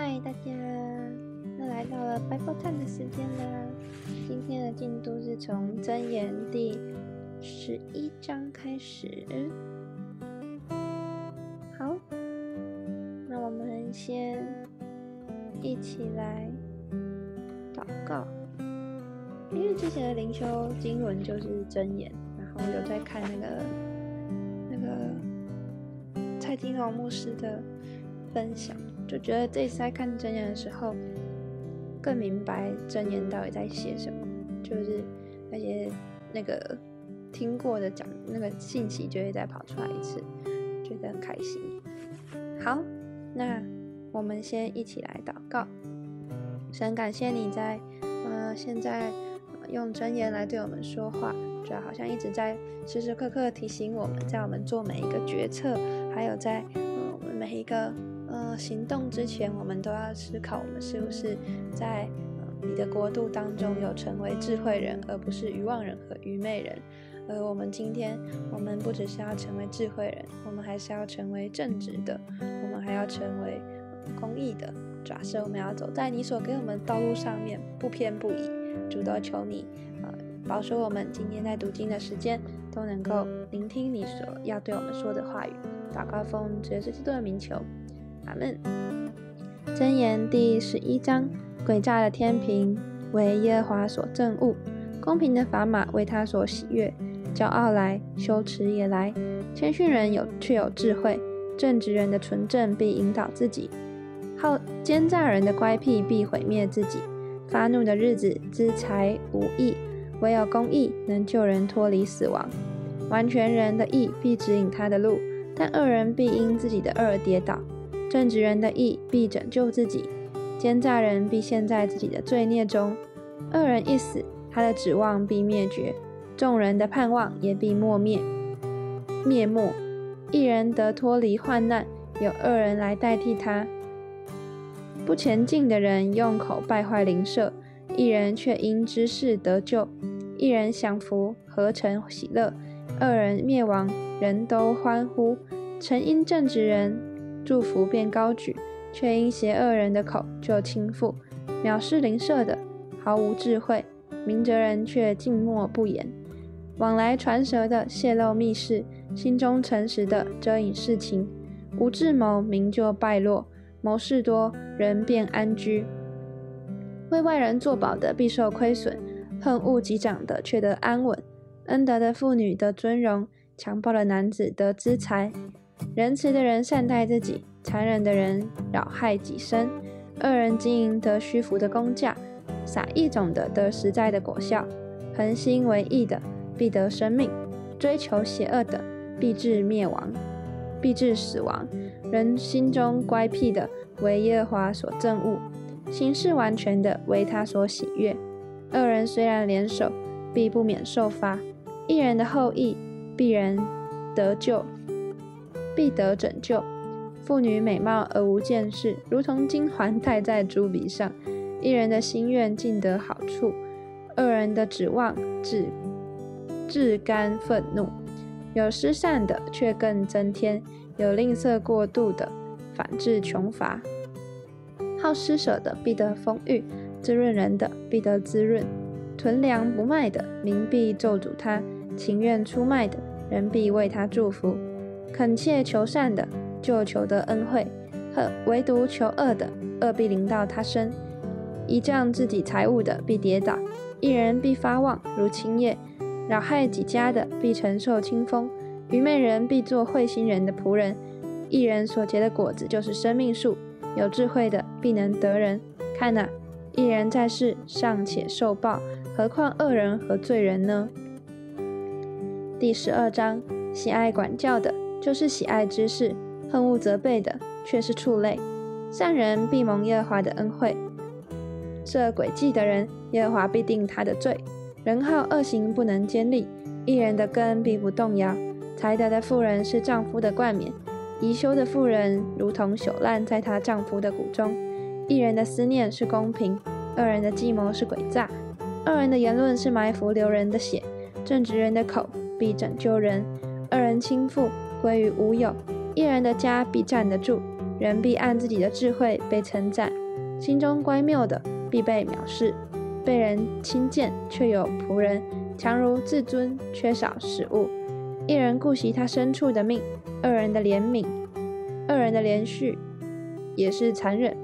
嗨，大家，又来到了 Bible Time 的时间啦。今天的进度是从箴言第十一章开始。好，那我们先一起来祷告。因为之前的灵修经文就是箴言，然后有在看那个那个蔡金龙牧师的分享。就觉得这次在看真言的时候，更明白真言到底在写什么，就是那些那个听过的讲那个信息就会再跑出来一次，觉得很开心。好，那我们先一起来祷告，神感谢你在呃现在用真言来对我们说话，就好像一直在时时刻刻提醒我们在我们做每一个决策，还有在呃我们每一个。呃，行动之前，我们都要思考，我们是不是在呃你的国度当中有成为智慧人，而不是愚妄人和愚昧人。而我们今天，我们不只是要成为智慧人，我们还是要成为正直的，我们还要成为公义的。假设我们要走在你所给我们的道路上面，不偏不倚。主都求你，呃，保守我们今天在读经的时间都能够聆听你所要对我们说的话语。祷告奉主耶稣基督的名求。阿门。箴言第十一章：诡诈的天平为耶和华所憎恶，公平的砝码为他所喜悦。骄傲来，羞耻也来。谦逊人有却有智慧，正直人的纯正必引导自己。好奸诈人的乖僻必毁灭自己。发怒的日子，资财无益，唯有公义能救人脱离死亡。完全人的义必指引他的路，但恶人必因自己的恶跌倒。正直人的义必拯救自己，奸诈人必陷在自己的罪孽中。恶人一死，他的指望必灭绝，众人的盼望也必磨灭灭没。一人得脱离患难，有恶人来代替他。不前进的人用口败坏邻舍，一人却因知事得救。一人享福，何成喜乐；二人灭亡，人都欢呼。曾因正直人。祝福便高举，却因邪恶人的口就倾覆；藐视邻舍的毫无智慧，明哲人却静默不言。往来传舌的泄露密事，心中诚实的遮隐事情。无智谋，名就败落；谋事多，人便安居。为外人作保的必受亏损，恨恶及长的却得安稳。恩德的妇女得尊荣，强暴的男子得资财。仁慈的人善待自己，残忍的人扰害己身。恶人经营得虚浮的工价，撒一种的得实在的果效。恒心为义的必得生命，追求邪恶的必致灭亡，必致死亡。人心中乖僻的为耶和华所憎恶，行事完全的为他所喜悦。恶人虽然联手，必不免受罚。一人的后裔必然得救。必得拯救。妇女美貌而无见识，如同金环戴在猪鼻上。一人的心愿尽得好处，二人的指望至至甘愤怒。有施善的却更增添，有吝啬过度的反致穷乏。好施舍的必得丰裕，滋润人的必得滋润。囤粮不卖的民必咒诅他，情愿出卖的人必为他祝福。恳切求善的，就求得恩惠；和唯独求恶的，恶必临到他身。依仗自己财物的，必跌倒；一人必发旺如青叶，扰害己家的，必承受清风。愚昧人必做慧心人的仆人。一人所结的果子就是生命树。有智慧的，必能得人。看哪，一人在世尚且受报，何况恶人和罪人呢？第十二章，喜爱管教的。就是喜爱知识，恨恶责备的，却是畜类。善人必蒙耶和华的恩惠，设诡计的人，耶和华必定他的罪。人好恶行不能坚立，一人的根必不动摇。才德的妇人是丈夫的冠冕，宜修的妇人如同朽烂在她丈夫的骨中。一人的思念是公平，二人的计谋是诡诈。二人的言论是埋伏流人的血，正直人的口必拯救人。二人倾覆。归于无有，一人的家必站得住，人必按自己的智慧被称赞；心中乖谬的必被藐视。被人轻贱，却有仆人；强如自尊，缺少食物。一人顾惜他牲畜的命，二人的怜悯，二人的连续也是残忍。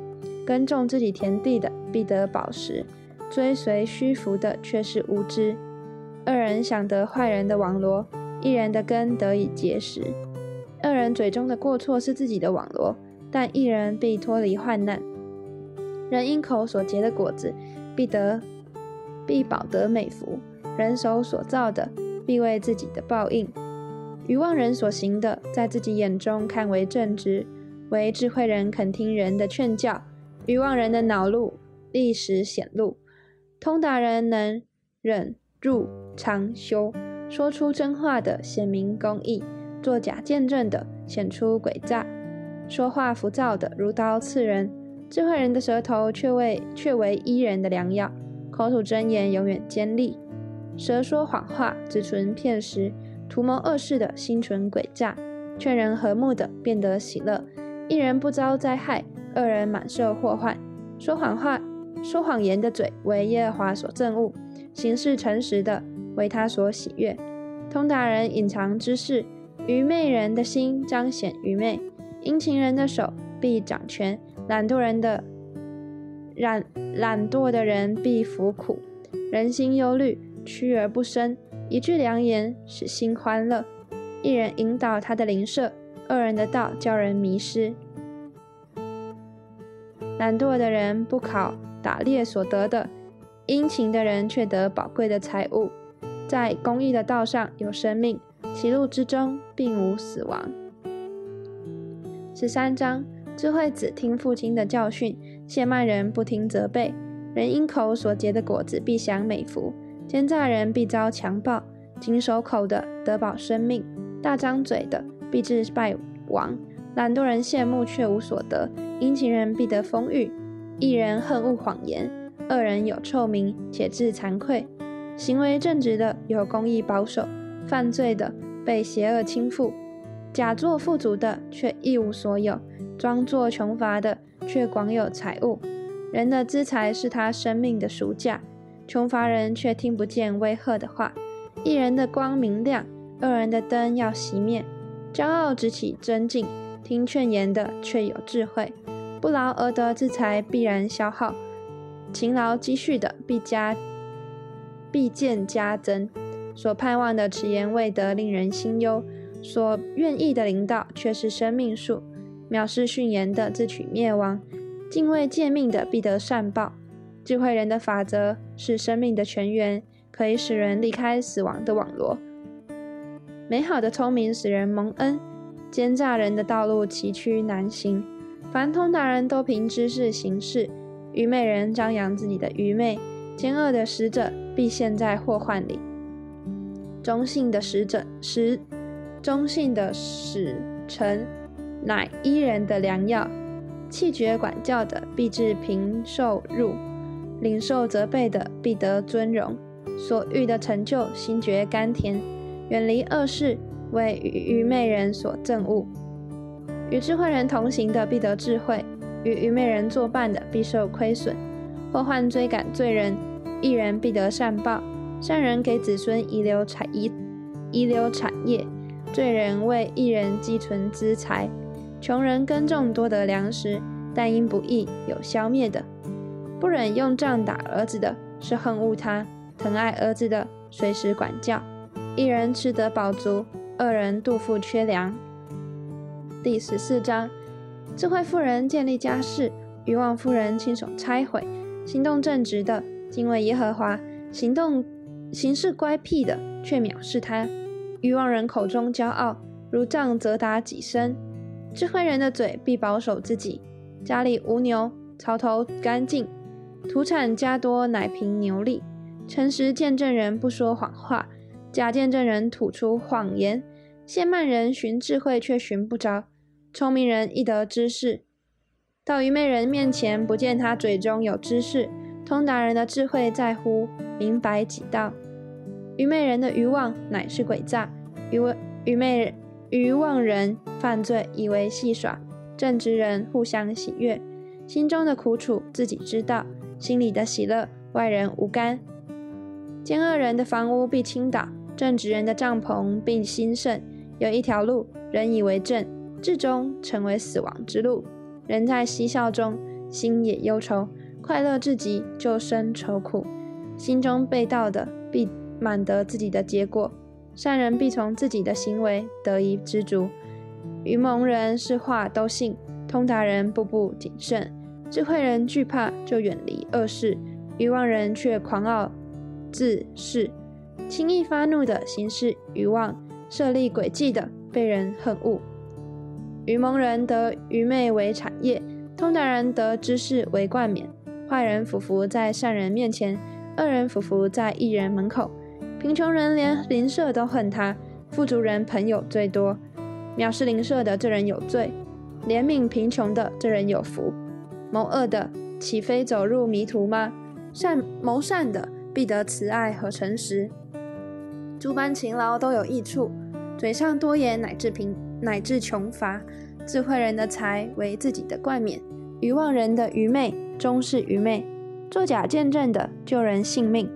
耕种自己田地的必得饱食，追随虚浮的却是无知。二人想得坏人的网罗，一人的根得以结实。二人嘴中的过错是自己的网罗，但一人必脱离患难。人因口所结的果子，必得必保得美福。人手所造的，必为自己的报应。愚妄人所行的，在自己眼中看为正直；唯智慧人肯听人的劝教。愚妄人的恼怒立时显露，通达人能忍入常修，说出真话的显明公义，作假见证的显出诡诈，说话浮躁的如刀刺人。智慧人的舌头却为却为伊人的良药，口吐真言永远尖利。舌说谎话，只存骗食，图谋恶事的心存诡诈，劝人和睦的变得喜乐。一人不遭灾害。二人满受祸患，说谎话、说谎言的嘴为耶和华所憎恶，行事诚实的为他所喜悦。通达人隐藏之事，愚昧人的心彰显愚昧。殷勤人的手必掌权，懒惰人的懒懒惰的人必服苦。人心忧虑，屈而不伸；一句良言使心欢乐。一人引导他的邻舍，二人的道叫人迷失。懒惰的人不考打猎所得的，殷勤的人却得宝贵的财物。在公义的道上有生命，其路之中并无死亡。十三章，智慧子听父亲的教训，谢慢人不听责备。人因口所结的果子必享美福，奸诈人必遭强暴。紧守口的得保生命，大张嘴的必致败亡。懒惰人羡慕却无所得，殷勤人必得丰裕。一人恨恶谎言，二人有臭名且自惭愧。行为正直的有公义保守，犯罪的被邪恶倾覆。假作富足的却一无所有，装作穷乏的却广有财物。人的资财是他生命的赎价，穷乏人却听不见威吓的话。一人的光明亮，二人的灯要熄灭。骄傲直起尊敬。听劝言的却有智慧，不劳而得之财必然消耗，勤劳积蓄的必加必见加增。所盼望的迟延未得，令人心忧；所愿意的领导却是生命树。藐视训言的自取灭亡，敬畏诫命的必得善报。智慧人的法则是生命的泉源，可以使人离开死亡的网罗。美好的聪明使人蒙恩。奸诈人的道路崎岖难行，凡通达人都凭知识行事，愚昧人张扬自己的愚昧，奸恶的使者必陷在祸患里。忠信的使者使忠信的使臣乃伊人的良药，气绝管教的必致贫受辱，领受责备的必得尊荣，所欲的成就心觉甘甜，远离恶事。为愚昧人所憎恶，与智慧人同行的必得智慧，与愚昧人作伴的必受亏损。祸患追赶罪人，一人必得善报。善人给子孙遗留产遗遗留产业，罪人为一人积存资财。穷人耕种多得粮食，但因不义有消灭的。不忍用杖打儿子的，是恨恶他；疼爱儿子的，随时管教。一人吃得饱足。二人肚腹缺粮。第十四章：智慧妇人建立家室，愚妄妇人亲手拆毁。行动正直的敬畏耶和华，行动行事乖僻的却藐视他。欲望人口中骄傲，如杖责打己身。智慧人的嘴必保守自己。家里无牛，槽头干净，土产加多，乃凭牛力。诚实见证人不说谎话。假见证人吐出谎言，谢慢人寻智慧却寻不着，聪明人易得知识，到愚昧人面前不见他嘴中有知识。通达人的智慧在乎明白己道，愚昧人的愚妄乃是诡诈，愚愚昧愚妄人犯罪以为戏耍，正直人互相喜悦。心中的苦楚自己知道，心里的喜乐外人无干。奸恶人的房屋必倾倒，正直人的帐篷必兴盛。有一条路，人以为正，至终成为死亡之路。人在嬉笑中，心也忧愁；快乐至极，就生愁苦。心中被盗的，必满得自己的结果；善人必从自己的行为得以知足。愚蒙人是话都信，通达人步步谨慎。智慧人惧怕，就远离恶事；愚妄人却狂傲。自恃轻易发怒的行事愚妄，设立诡计的被人恨恶。愚蒙人得愚昧为产业，通达人得知识为冠冕。坏人俯伏在善人面前，恶人俯伏在异人门口。贫穷人连邻舍都恨他，富足人朋友最多。藐视邻舍的这人有罪，怜悯贫穷的这人有福。谋恶的岂非走入迷途吗？善谋善的。必得慈爱和诚实，诸般勤劳都有益处。嘴上多言乃至贫，乃至穷乏。智慧人的财为自己的冠冕，愚妄人的愚昧终是愚昧。作假见证的救人性命，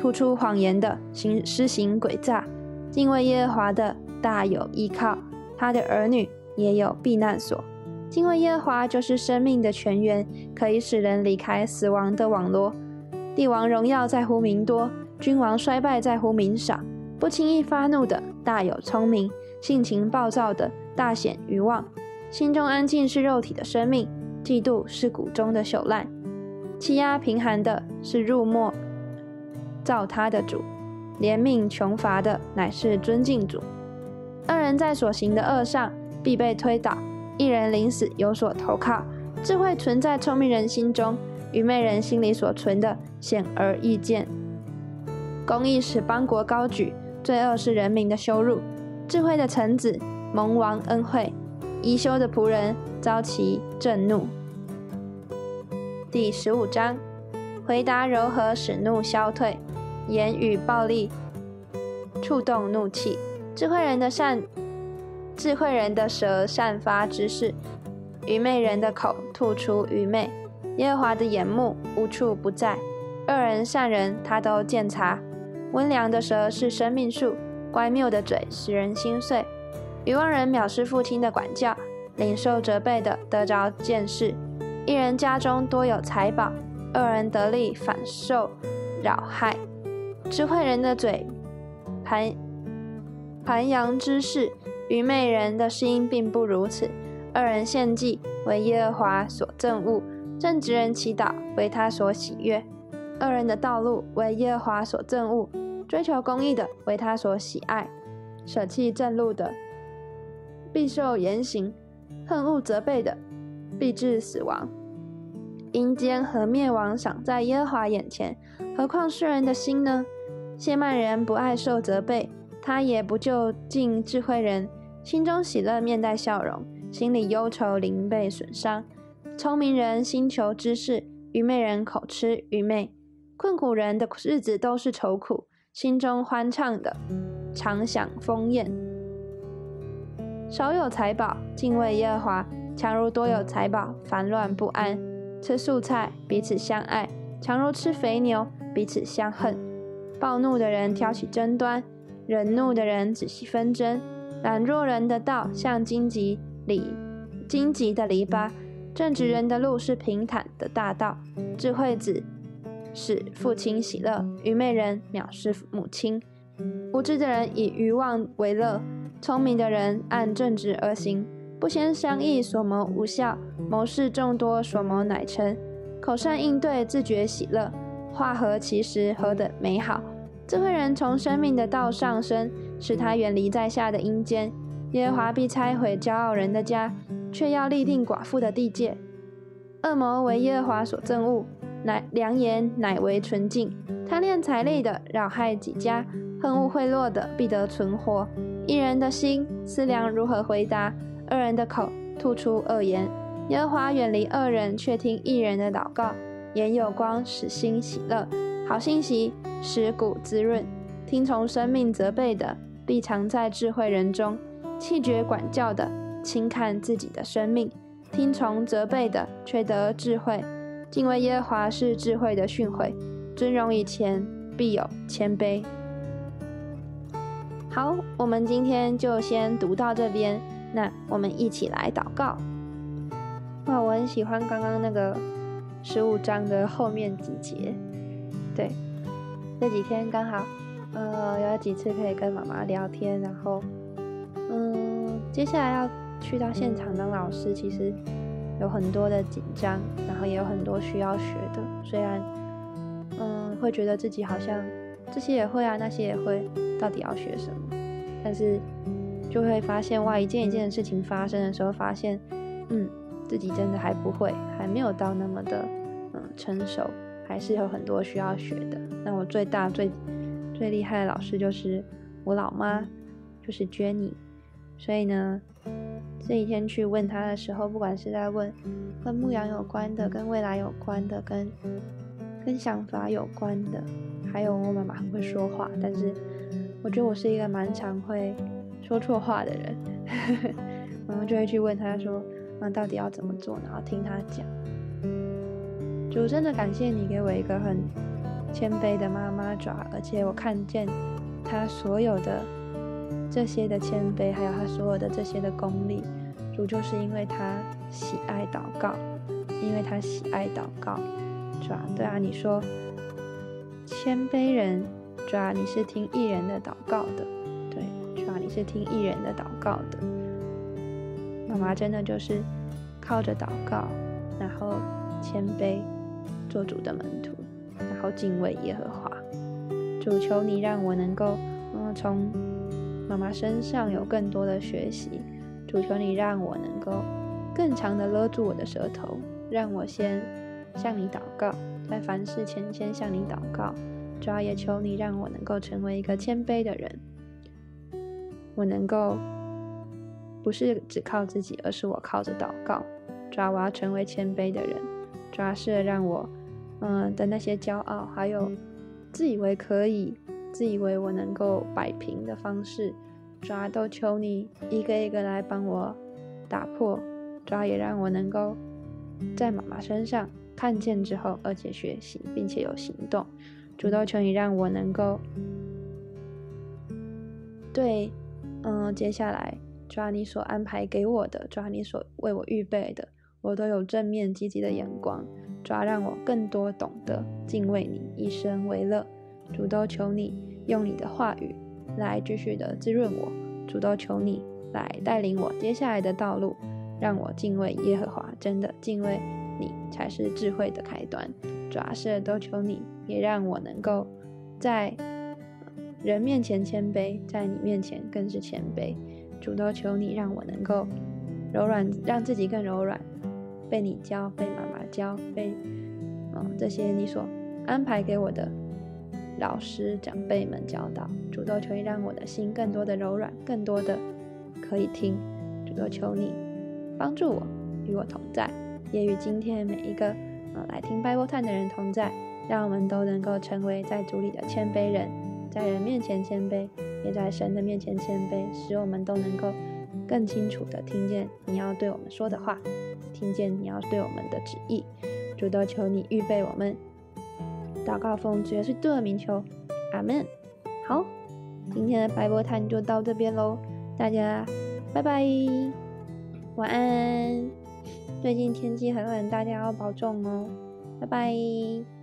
吐出谎言的行施行诡诈。敬畏耶和华的大有依靠，他的儿女也有避难所。敬畏耶和华就是生命的泉源，可以使人离开死亡的网罗。帝王荣耀在乎民多，君王衰败在乎民少。不轻易发怒的大有聪明，性情暴躁的大显愚妄。心中安静是肉体的生命，嫉妒是骨中的朽烂。欺压贫寒的是入末造他的主，怜悯穷乏的乃是尊敬主。二人在所行的恶上必被推倒，一人临死有所投靠。智慧存在聪明人心中。愚昧人心里所存的显而易见。公义使邦国高举，罪恶是人民的羞辱。智慧的臣子蒙王恩惠，宜修的仆人遭其震怒。第十五章：回答柔和，使怒消退；言语暴力，触动怒气。智慧人的善，智慧人的舌散发知识，愚昧人的口吐出愚昧。耶和华的眼目无处不在，恶人善人他都见察。温良的舌是生命树，乖谬的嘴使人心碎。愚妄人藐视父亲的管教，领受责备的得着见识。一人家中多有财宝，二人得利反受扰害。智慧人的嘴盘盘扬之事，愚昧人的心并不如此。二人献祭为耶和华所憎恶。正直人祈祷为他所喜悦，恶人的道路为耶和华所憎恶，追求公义的为他所喜爱，舍弃正路的必受严刑，恨恶责备的必致死亡。阴间和灭亡赏在耶和华眼前，何况世人的心呢？谢曼人不爱受责备，他也不就近智慧人，心中喜乐，面带笑容，心里忧愁，灵被损伤。聪明人心求知识，愚昧人口吃愚昧。困苦人的日子都是愁苦，心中欢畅的常享丰宴。少有财宝，敬畏耶和华，强如多有财宝，烦乱不安。吃素菜，彼此相爱，强如吃肥牛，彼此相恨。暴怒的人挑起争端，忍怒的人仔细纷争。懒弱人的道像荆棘里荆棘的篱笆。正直人的路是平坦的大道，智慧子使父亲喜乐，愚昧人藐视母亲。无知的人以愚妄为乐，聪明的人按正直而行。不先商议所谋无效，谋事众多所谋乃成。口善应对，自觉喜乐，话合其实，何等美好！智慧人从生命的道上升，使他远离在下的阴间。耶和华必拆毁骄傲人的家。却要立定寡妇的地界。恶魔为耶和华所憎恶，乃良言乃为纯净。贪恋财力的扰害己家，恨恶贿赂的必得存活。一人的心思量如何回答，二人的口吐出恶言。耶和华远离恶人，却听一人的祷告。眼有光，使心喜乐。好信息使骨滋润。听从生命责备的，必藏在智慧人中。气绝管教的。轻看自己的生命，听从责备的，却得智慧。敬畏耶和华是智慧的训诲，尊荣以前必有谦卑。好，我们今天就先读到这边。那我们一起来祷告。哇，我很喜欢刚刚那个十五章的后面几节。对，这几天刚好，呃，有几次可以跟妈妈聊天，然后，嗯，接下来要去到现场当老师，其实有很多的紧张，然后也有很多需要学的。虽然，嗯，会觉得自己好像这些也会啊，那些也会，到底要学什么？但是就会发现，哇，一件一件的事情发生的时候，发现，嗯，自己真的还不会，还没有到那么的，嗯，成熟。还是有很多需要学的。那我最大最最厉害的老师就是我老妈，就是 Jenny。所以呢，这一天去问她的时候，不管是在问跟牧羊有关的、跟未来有关的、跟跟想法有关的，还有我妈妈很会说话，但是我觉得我是一个蛮常会说错话的人，然后就会去问她说，那到底要怎么做？然后听她讲。主真的感谢你给我一个很谦卑的妈妈爪，而且我看见她所有的这些的谦卑，还有她所有的这些的功力。主就是因为她喜爱祷告，因为她喜爱祷告，爪对啊，你说谦卑人爪，你是听艺人的祷告的，对，爪你是听艺人的祷告的。妈妈真的就是靠着祷告，然后谦卑。做主的门徒，然后敬畏耶和华。主求你让我能够，嗯，从妈妈身上有更多的学习。主求你让我能够更长的勒住我的舌头，让我先向你祷告，在凡事前先向你祷告。主要也求你让我能够成为一个谦卑的人，我能够不是只靠自己，而是我靠着祷告。抓娃成为谦卑的人，主要是让我。嗯的那些骄傲，还有自以为可以、自以为我能够摆平的方式，抓都求你一个一个来帮我打破，抓也让我能够在妈妈身上看见之后，而且学习，并且有行动。主都求你让我能够对，嗯，接下来抓你所安排给我的，抓你所为我预备的，我都有正面积极的眼光。主要让我更多懂得敬畏你，一生为乐。主都求你用你的话语来继续的滋润我。主都求你来带领我接下来的道路，让我敬畏耶和华。真的敬畏你才是智慧的开端。主要是都求你也让我能够在人面前谦卑，在你面前更是谦卑。主都求你让我能够柔软，让自己更柔软。被你教，被妈妈教，被嗯这些你所安排给我的老师长辈们教导，主动求你让我的心更多的柔软，更多的可以听，主动求你帮助我，与我同在，也与今天每一个呃来听 Bible Time 的人同在，让我们都能够成为在主里的谦卑人，在人面前谦卑，也在神的面前谦卑，使我们都能够更清楚的听见你要对我们说的话。听见你要对我们的旨意，主都求你预备我们。祷告奉主耶稣的名求，阿门。好，今天的白波谈就到这边喽，大家拜拜，晚安。最近天气很冷，大家要保重哦，拜拜。